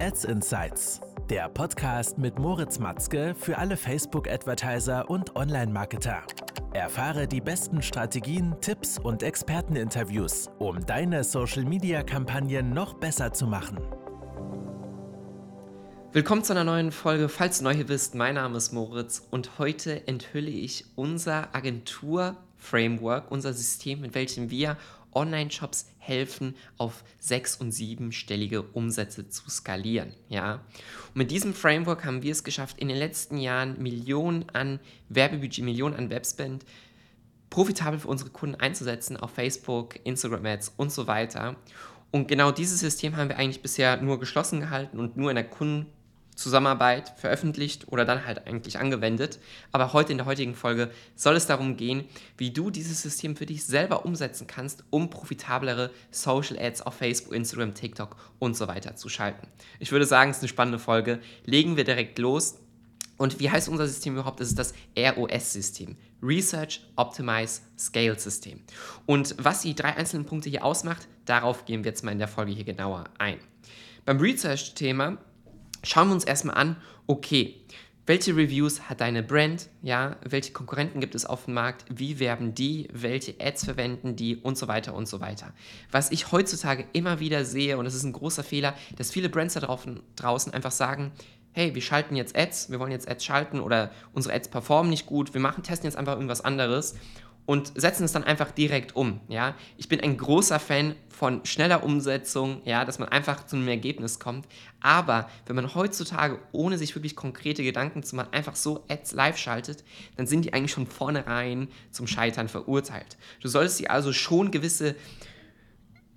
Ads Insights, der Podcast mit Moritz Matzke für alle Facebook-Advertiser und Online-Marketer. Erfahre die besten Strategien, Tipps und Experteninterviews, um deine Social-Media-Kampagnen noch besser zu machen. Willkommen zu einer neuen Folge. Falls du neu hier bist, mein Name ist Moritz und heute enthülle ich unser Agentur-Framework, unser System, mit welchem wir Online-Shops helfen, auf sechs- und siebenstellige Umsätze zu skalieren. Ja? Und mit diesem Framework haben wir es geschafft, in den letzten Jahren Millionen an Werbebudget, Millionen an Webspend profitabel für unsere Kunden einzusetzen auf Facebook, Instagram-Ads und so weiter. Und genau dieses System haben wir eigentlich bisher nur geschlossen gehalten und nur in der Kunden Zusammenarbeit veröffentlicht oder dann halt eigentlich angewendet. Aber heute in der heutigen Folge soll es darum gehen, wie du dieses System für dich selber umsetzen kannst, um profitablere Social Ads auf Facebook, Instagram, TikTok und so weiter zu schalten. Ich würde sagen, es ist eine spannende Folge. Legen wir direkt los. Und wie heißt unser System überhaupt? Das ist das ROS-System. Research, Optimize, Scale System. Und was die drei einzelnen Punkte hier ausmacht, darauf gehen wir jetzt mal in der Folge hier genauer ein. Beim Research-Thema schauen wir uns erstmal an, okay, welche Reviews hat deine Brand, ja, welche Konkurrenten gibt es auf dem Markt, wie werben die, welche Ads verwenden die und so weiter und so weiter. Was ich heutzutage immer wieder sehe, und das ist ein großer Fehler, dass viele Brands da draußen einfach sagen, hey, wir schalten jetzt Ads, wir wollen jetzt Ads schalten oder unsere Ads performen nicht gut, wir machen, testen jetzt einfach irgendwas anderes und setzen es dann einfach direkt um. Ja? Ich bin ein großer Fan von schneller Umsetzung, ja, dass man einfach zu einem Ergebnis kommt. Aber wenn man heutzutage, ohne sich wirklich konkrete Gedanken zu machen, einfach so Ads live schaltet, dann sind die eigentlich schon vornherein zum Scheitern verurteilt. Du solltest dir also schon gewisse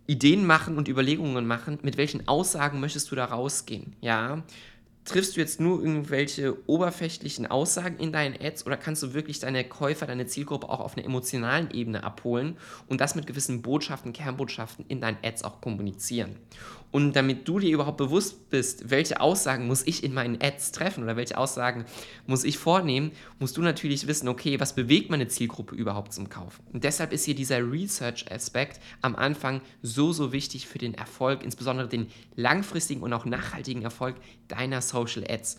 Ideen machen und Überlegungen machen, mit welchen Aussagen möchtest du da rausgehen. Ja, triffst du jetzt nur irgendwelche oberflächlichen Aussagen in deinen Ads oder kannst du wirklich deine Käufer, deine Zielgruppe auch auf einer emotionalen Ebene abholen und das mit gewissen Botschaften, Kernbotschaften in deinen Ads auch kommunizieren? Und damit du dir überhaupt bewusst bist, welche Aussagen muss ich in meinen Ads treffen oder welche Aussagen muss ich vornehmen, musst du natürlich wissen, okay, was bewegt meine Zielgruppe überhaupt zum Kaufen? Und deshalb ist hier dieser Research-Aspekt am Anfang so, so wichtig für den Erfolg, insbesondere den langfristigen und auch nachhaltigen Erfolg deiner Social Ads.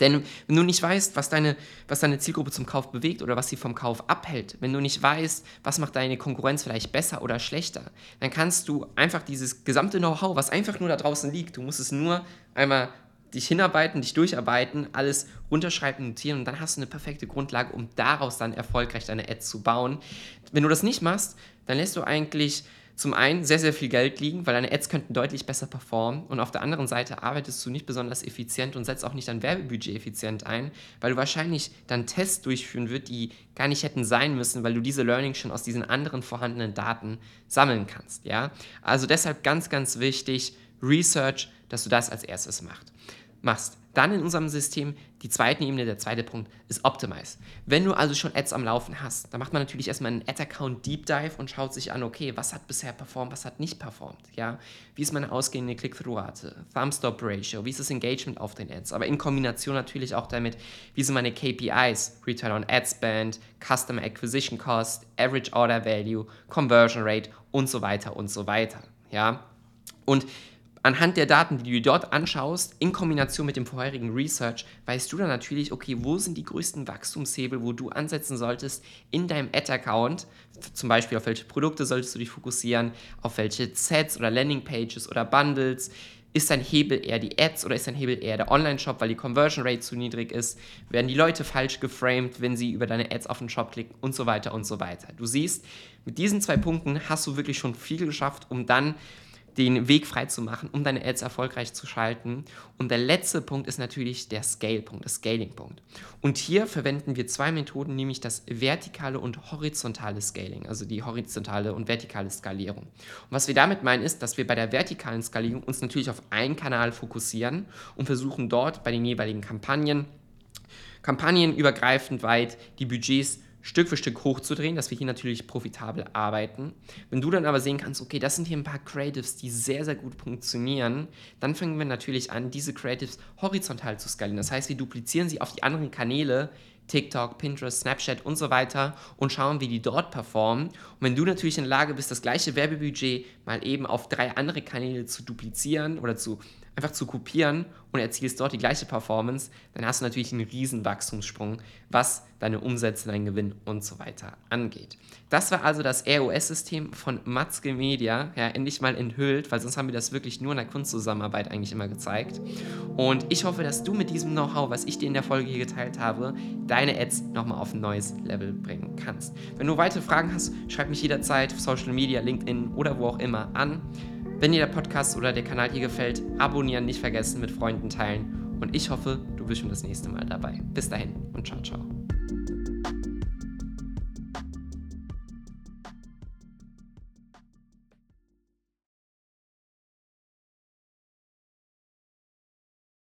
Denn wenn du nicht weißt, was deine, was deine Zielgruppe zum Kauf bewegt oder was sie vom Kauf abhält, wenn du nicht weißt, was macht deine Konkurrenz vielleicht besser oder schlechter, dann kannst du einfach dieses gesamte Know-how, was einfach nur da draußen liegt, du musst es nur einmal dich hinarbeiten, dich durcharbeiten, alles runterschreiben, notieren und dann hast du eine perfekte Grundlage, um daraus dann erfolgreich deine Ads zu bauen. Wenn du das nicht machst, dann lässt du eigentlich zum einen sehr, sehr viel Geld liegen, weil deine Ads könnten deutlich besser performen und auf der anderen Seite arbeitest du nicht besonders effizient und setzt auch nicht dein Werbebudget effizient ein, weil du wahrscheinlich dann Tests durchführen wirst, die gar nicht hätten sein müssen, weil du diese Learning schon aus diesen anderen vorhandenen Daten sammeln kannst. Ja? Also deshalb ganz, ganz wichtig, Research, dass du das als erstes machst machst. Dann in unserem System die zweite Ebene, der zweite Punkt ist Optimize. Wenn du also schon Ads am Laufen hast, dann macht man natürlich erstmal einen Ad-Account Deep Dive und schaut sich an, okay, was hat bisher performt, was hat nicht performt, ja? Wie ist meine ausgehende Click-Through-Rate, Thumb-Stop-Ratio, wie ist das Engagement auf den Ads, aber in Kombination natürlich auch damit, wie sind meine KPIs, Return on Ad Spend, Customer Acquisition Cost, Average Order Value, Conversion Rate und so weiter und so weiter, ja? Und anhand der Daten, die du dort anschaust, in Kombination mit dem vorherigen Research, weißt du dann natürlich, okay, wo sind die größten Wachstumshebel, wo du ansetzen solltest in deinem Ad-Account. Zum Beispiel, auf welche Produkte solltest du dich fokussieren, auf welche Sets oder Landingpages oder Bundles. Ist dein Hebel eher die Ads oder ist dein Hebel eher der Online-Shop, weil die Conversion Rate zu niedrig ist? Werden die Leute falsch geframed, wenn sie über deine Ads auf den Shop klicken und so weiter und so weiter? Du siehst, mit diesen zwei Punkten hast du wirklich schon viel geschafft, um dann den Weg frei zu machen, um deine Ads erfolgreich zu schalten. Und der letzte Punkt ist natürlich der Scale-Punkt, der Scaling-Punkt. Und hier verwenden wir zwei Methoden, nämlich das vertikale und horizontale Scaling, also die horizontale und vertikale Skalierung. Und was wir damit meinen, ist, dass wir bei der vertikalen Skalierung uns natürlich auf einen Kanal fokussieren und versuchen dort bei den jeweiligen Kampagnen, kampagnenübergreifend weit die Budgets Stück für Stück hochzudrehen, dass wir hier natürlich profitabel arbeiten. Wenn du dann aber sehen kannst, okay, das sind hier ein paar Creatives, die sehr, sehr gut funktionieren, dann fangen wir natürlich an, diese Creatives horizontal zu skalieren. Das heißt, wir duplizieren sie auf die anderen Kanäle, TikTok, Pinterest, Snapchat und so weiter und schauen, wie die dort performen. Und wenn du natürlich in der Lage bist, das gleiche Werbebudget mal eben auf drei andere Kanäle zu duplizieren oder zu einfach zu kopieren und erzielst dort die gleiche Performance, dann hast du natürlich einen riesen Wachstumssprung, was deine Umsätze, deinen Gewinn und so weiter angeht. Das war also das ROS-System von Matzke Media, ja, endlich mal enthüllt, weil sonst haben wir das wirklich nur in der Kunstzusammenarbeit eigentlich immer gezeigt. Und ich hoffe, dass du mit diesem Know-how, was ich dir in der Folge hier geteilt habe, deine Ads nochmal auf ein neues Level bringen kannst. Wenn du weitere Fragen hast, schreib mich jederzeit auf Social Media, LinkedIn oder wo auch immer an. Wenn dir der Podcast oder der Kanal hier gefällt, abonnieren nicht vergessen, mit Freunden teilen. Und ich hoffe, du bist schon das nächste Mal dabei. Bis dahin und ciao, ciao.